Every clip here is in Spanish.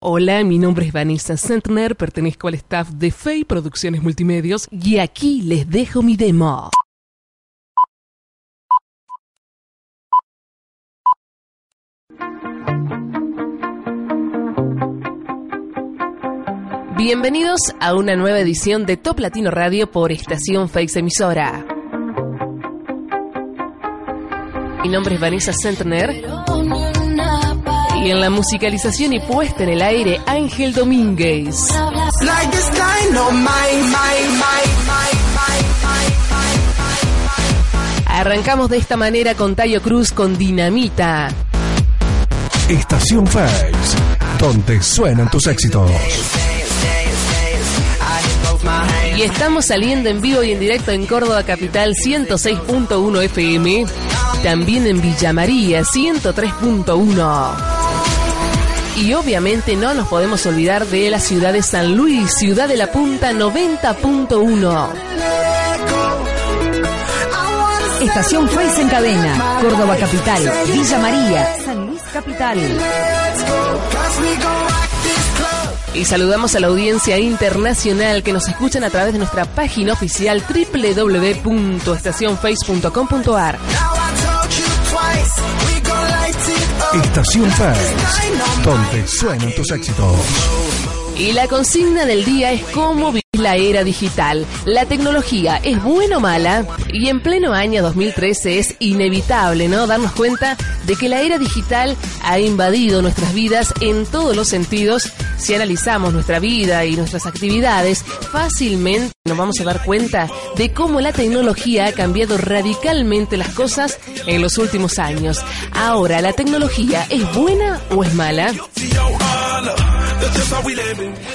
Hola, mi nombre es Vanessa Sentner, pertenezco al staff de FEI Producciones Multimedios y aquí les dejo mi demo. Bienvenidos a una nueva edición de Top Latino Radio por Estación Face Emisora. Mi nombre es Vanessa Sentner y en la musicalización y puesta en el aire Ángel Domínguez. Arrancamos de esta manera con Tayo Cruz con Dinamita. Estación Face, donde suenan tus éxitos. Y estamos saliendo en vivo y en directo en Córdoba Capital 106.1 FM, también en Villa María 103.1. Y obviamente no nos podemos olvidar de la ciudad de San Luis, ciudad de la punta 90.1. Estación Face en cadena, Córdoba Capital, Villa María, San Luis Capital. Y saludamos a la audiencia internacional que nos escuchan a través de nuestra página oficial www.estacionface.com.ar. Estación Face, donde suenan tus éxitos. Y la consigna del día es cómo vivir la era digital. La tecnología es buena o mala y en pleno año 2013 es inevitable, ¿no? Darnos cuenta de que la era digital ha invadido nuestras vidas en todos los sentidos. Si analizamos nuestra vida y nuestras actividades, fácilmente nos vamos a dar cuenta de cómo la tecnología ha cambiado radicalmente las cosas en los últimos años. Ahora, ¿la tecnología es buena o es mala?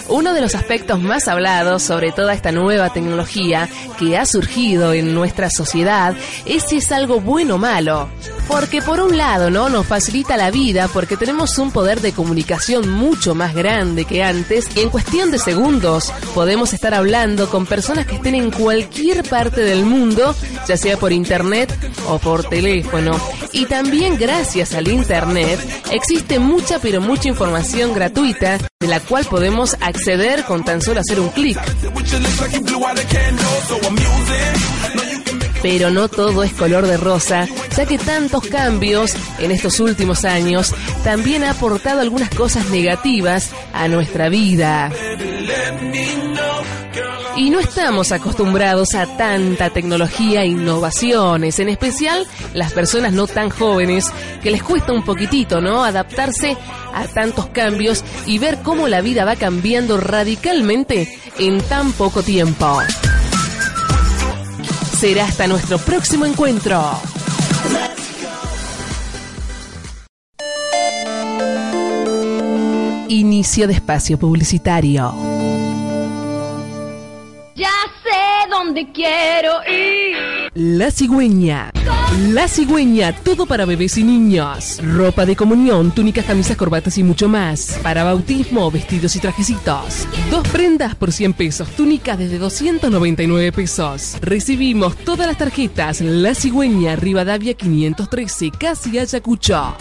Uno de los aspectos más hablados sobre toda esta nueva tecnología que ha surgido en nuestra sociedad es si es algo bueno o malo. Porque por un lado, ¿no? Nos facilita la vida porque tenemos un poder de comunicación mucho más grande que antes y en cuestión de segundos podemos estar hablando con personas que estén en cualquier parte del mundo, ya sea por internet o por teléfono. Y también gracias al internet existe mucha pero mucha información gratuita de la cual podemos acceder con tan solo hacer un clic. Pero no todo es color de rosa, ya que tantos cambios en estos últimos años también ha aportado algunas cosas negativas a nuestra vida. Y no estamos acostumbrados a tanta tecnología e innovaciones, en especial las personas no tan jóvenes, que les cuesta un poquitito, ¿no? Adaptarse a tantos cambios y ver cómo la vida va cambiando radicalmente en tan poco tiempo. Será hasta nuestro próximo encuentro. Inicio de espacio publicitario. Quiero ir. La cigüeña. La cigüeña, todo para bebés y niños. Ropa de comunión, túnicas, camisas, corbatas y mucho más. Para bautismo, vestidos y trajecitos. Dos prendas por 100 pesos, túnicas desde 299 pesos. Recibimos todas las tarjetas. La cigüeña, Rivadavia 513, casi Ayacucho.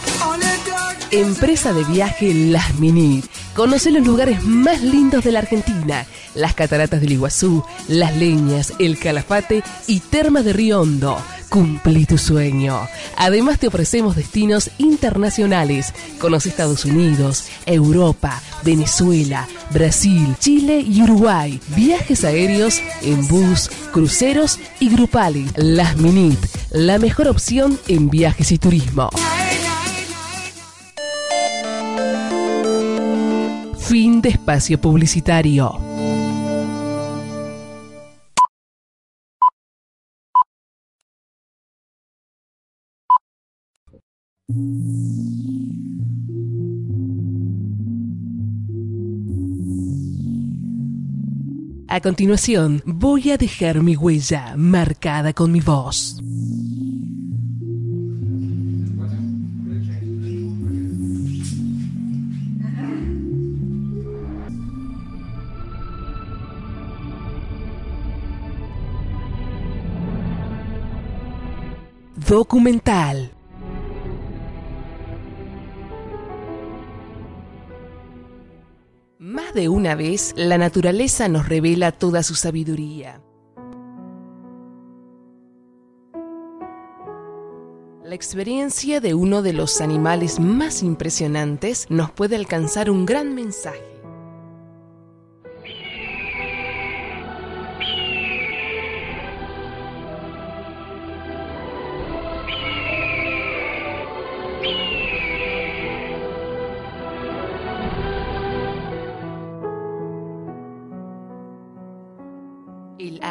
Empresa de viaje Las Minit. Conoce los lugares más lindos de la Argentina. Las cataratas del Iguazú, Las Leñas, El Calafate y Termas de Río Hondo. Cumplí tu sueño. Además te ofrecemos destinos internacionales. Conoce Estados Unidos, Europa, Venezuela, Brasil, Chile y Uruguay. Viajes aéreos en bus, cruceros y grupales. Las Minit, la mejor opción en viajes y turismo. Fin de espacio publicitario. A continuación, voy a dejar mi huella marcada con mi voz. Documental. Más de una vez, la naturaleza nos revela toda su sabiduría. La experiencia de uno de los animales más impresionantes nos puede alcanzar un gran mensaje.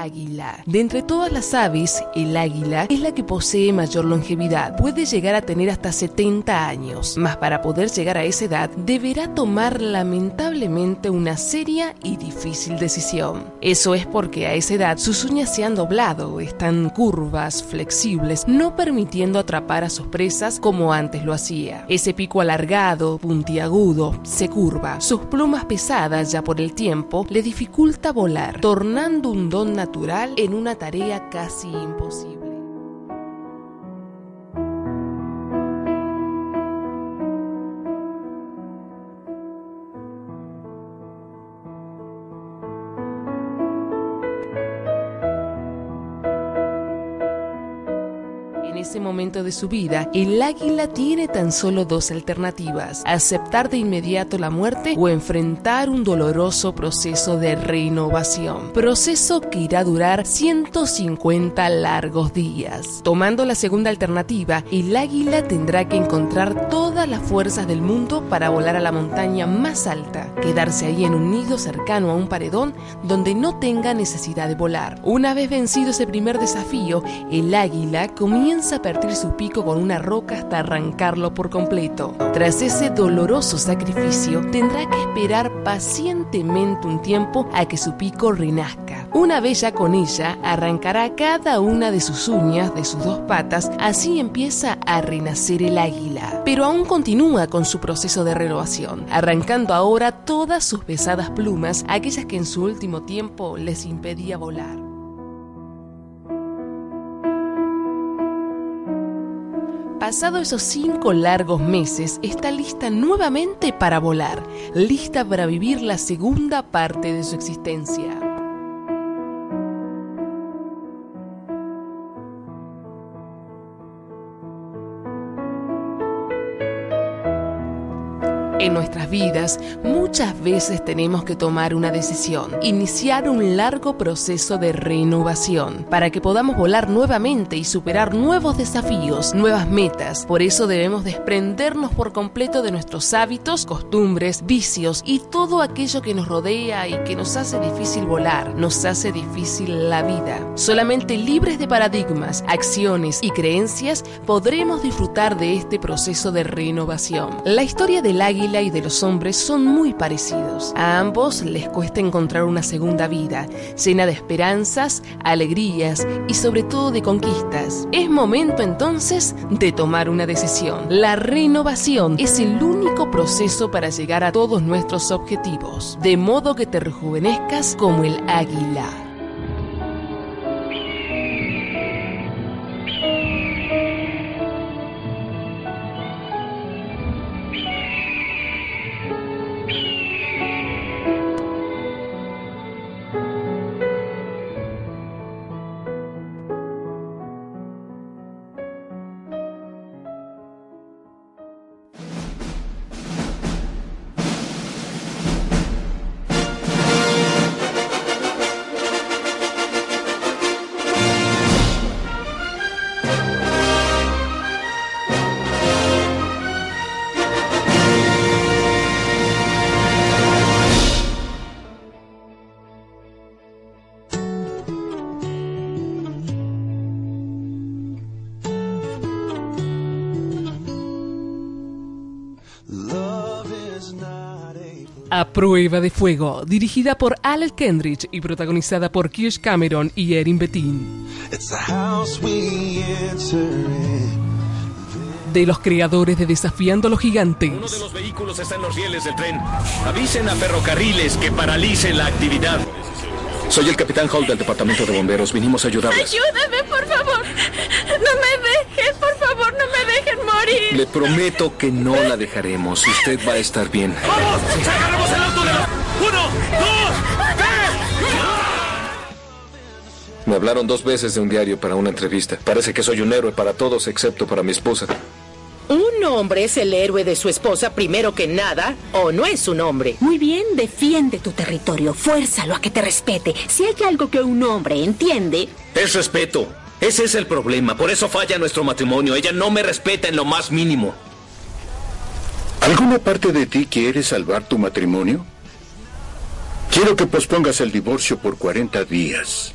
Águila. De entre todas las aves, el águila es la que posee mayor longevidad. Puede llegar a tener hasta 70 años, mas para poder llegar a esa edad deberá tomar lamentablemente una seria y difícil decisión. Eso es porque a esa edad sus uñas se han doblado, están curvas, flexibles, no permitiendo atrapar a sus presas como antes lo hacía. Ese pico alargado, puntiagudo, se curva. Sus plumas pesadas ya por el tiempo le dificulta volar, tornando un don natural en una tarea casi imposible. Ese momento de su vida, el águila tiene tan solo dos alternativas, aceptar de inmediato la muerte o enfrentar un doloroso proceso de renovación, proceso que irá a durar 150 largos días. Tomando la segunda alternativa, el águila tendrá que encontrar todas las fuerzas del mundo para volar a la montaña más alta, quedarse ahí en un nido cercano a un paredón donde no tenga necesidad de volar. Una vez vencido ese primer desafío, el águila comienza a partir su pico con una roca hasta arrancarlo por completo. Tras ese doloroso sacrificio, tendrá que esperar pacientemente un tiempo a que su pico renazca. Una vez ya con ella, arrancará cada una de sus uñas de sus dos patas, así empieza a renacer el águila. Pero aún continúa con su proceso de renovación, arrancando ahora todas sus pesadas plumas, aquellas que en su último tiempo les impedía volar. Pasado esos cinco largos meses, está lista nuevamente para volar, lista para vivir la segunda parte de su existencia. En nuestras vidas muchas veces tenemos que tomar una decisión, iniciar un largo proceso de renovación para que podamos volar nuevamente y superar nuevos desafíos, nuevas metas. Por eso debemos desprendernos por completo de nuestros hábitos, costumbres, vicios y todo aquello que nos rodea y que nos hace difícil volar, nos hace difícil la vida. Solamente libres de paradigmas, acciones y creencias podremos disfrutar de este proceso de renovación. La historia del águila y de los hombres son muy parecidos. A ambos les cuesta encontrar una segunda vida, llena de esperanzas, alegrías y sobre todo de conquistas. Es momento entonces de tomar una decisión. La renovación es el único proceso para llegar a todos nuestros objetivos, de modo que te rejuvenezcas como el águila. A Prueba de Fuego, dirigida por Alec Kendrick y protagonizada por Kirsch Cameron y Erin Betin. De los creadores de Desafiando los Gigantes. Uno de los vehículos está en los rieles del tren. Avisen a ferrocarriles que paralicen la actividad. Soy el capitán Hall del departamento de bomberos. Vinimos a ayudarles. Ayúdame, por favor. No me dejes, por favor, no me dejen morir. Le prometo que no la dejaremos. Usted va a estar bien. ¡Vamos! ¡Agarramos el auto de la... ¡Uno! ¡Dos! ¡Tres! Me hablaron dos veces de un diario para una entrevista. Parece que soy un héroe para todos excepto para mi esposa. ¿Un hombre es el héroe de su esposa primero que nada o no es un hombre? Muy bien, defiende tu territorio, fuérzalo a que te respete. Si hay algo que un hombre entiende... Es respeto. Ese es el problema. Por eso falla nuestro matrimonio. Ella no me respeta en lo más mínimo. ¿Alguna parte de ti quiere salvar tu matrimonio? Quiero que pospongas el divorcio por 40 días.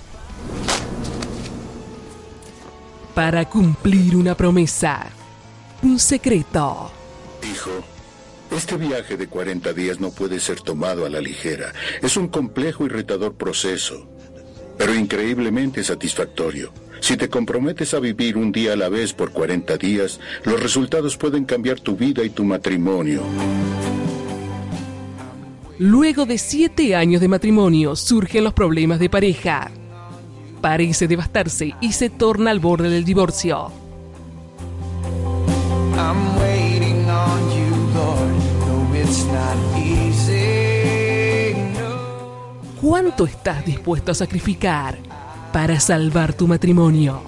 Para cumplir una promesa. Un secreto. Hijo, este viaje de 40 días no puede ser tomado a la ligera. Es un complejo y retador proceso, pero increíblemente satisfactorio. Si te comprometes a vivir un día a la vez por 40 días, los resultados pueden cambiar tu vida y tu matrimonio. Luego de siete años de matrimonio surgen los problemas de pareja. Parece devastarse y se torna al borde del divorcio. I'm waiting on you, Lord. No, it's not easy. No. ¿Cuánto estás dispuesto a sacrificar para salvar tu matrimonio?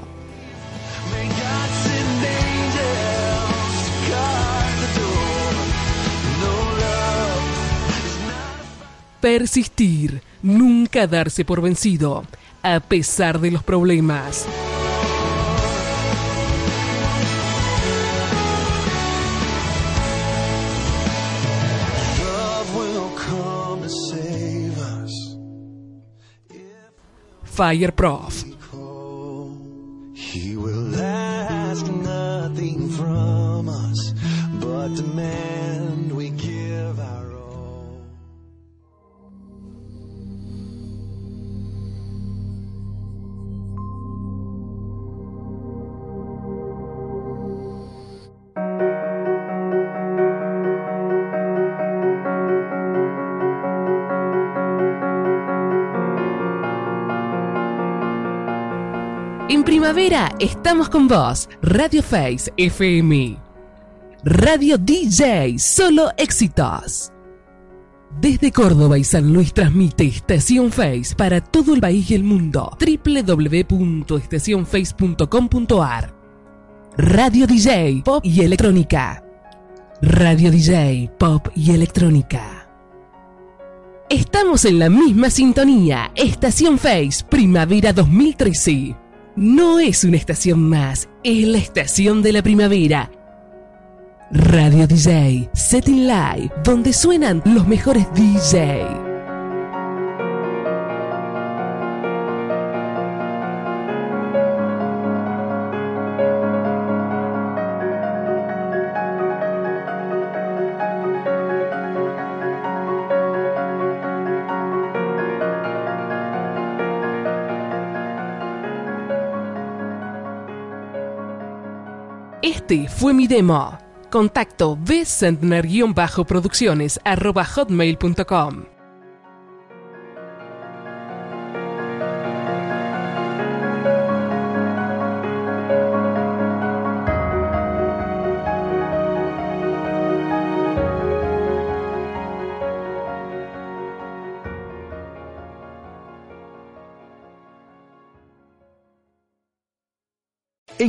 Persistir, nunca darse por vencido, a pesar de los problemas. Fire Prof. En primavera estamos con vos, Radio Face FM. Radio DJ, solo éxitos. Desde Córdoba y San Luis transmite Estación Face para todo el país y el mundo. www.estacionface.com.ar Radio DJ, Pop y Electrónica. Radio DJ, Pop y Electrónica. Estamos en la misma sintonía. Estación Face, Primavera 2013. No es una estación más, es la estación de la primavera. Radio DJ, Setting Live, donde suenan los mejores DJ. Este fue mi demo. Contacto bcentner-producciones arroba.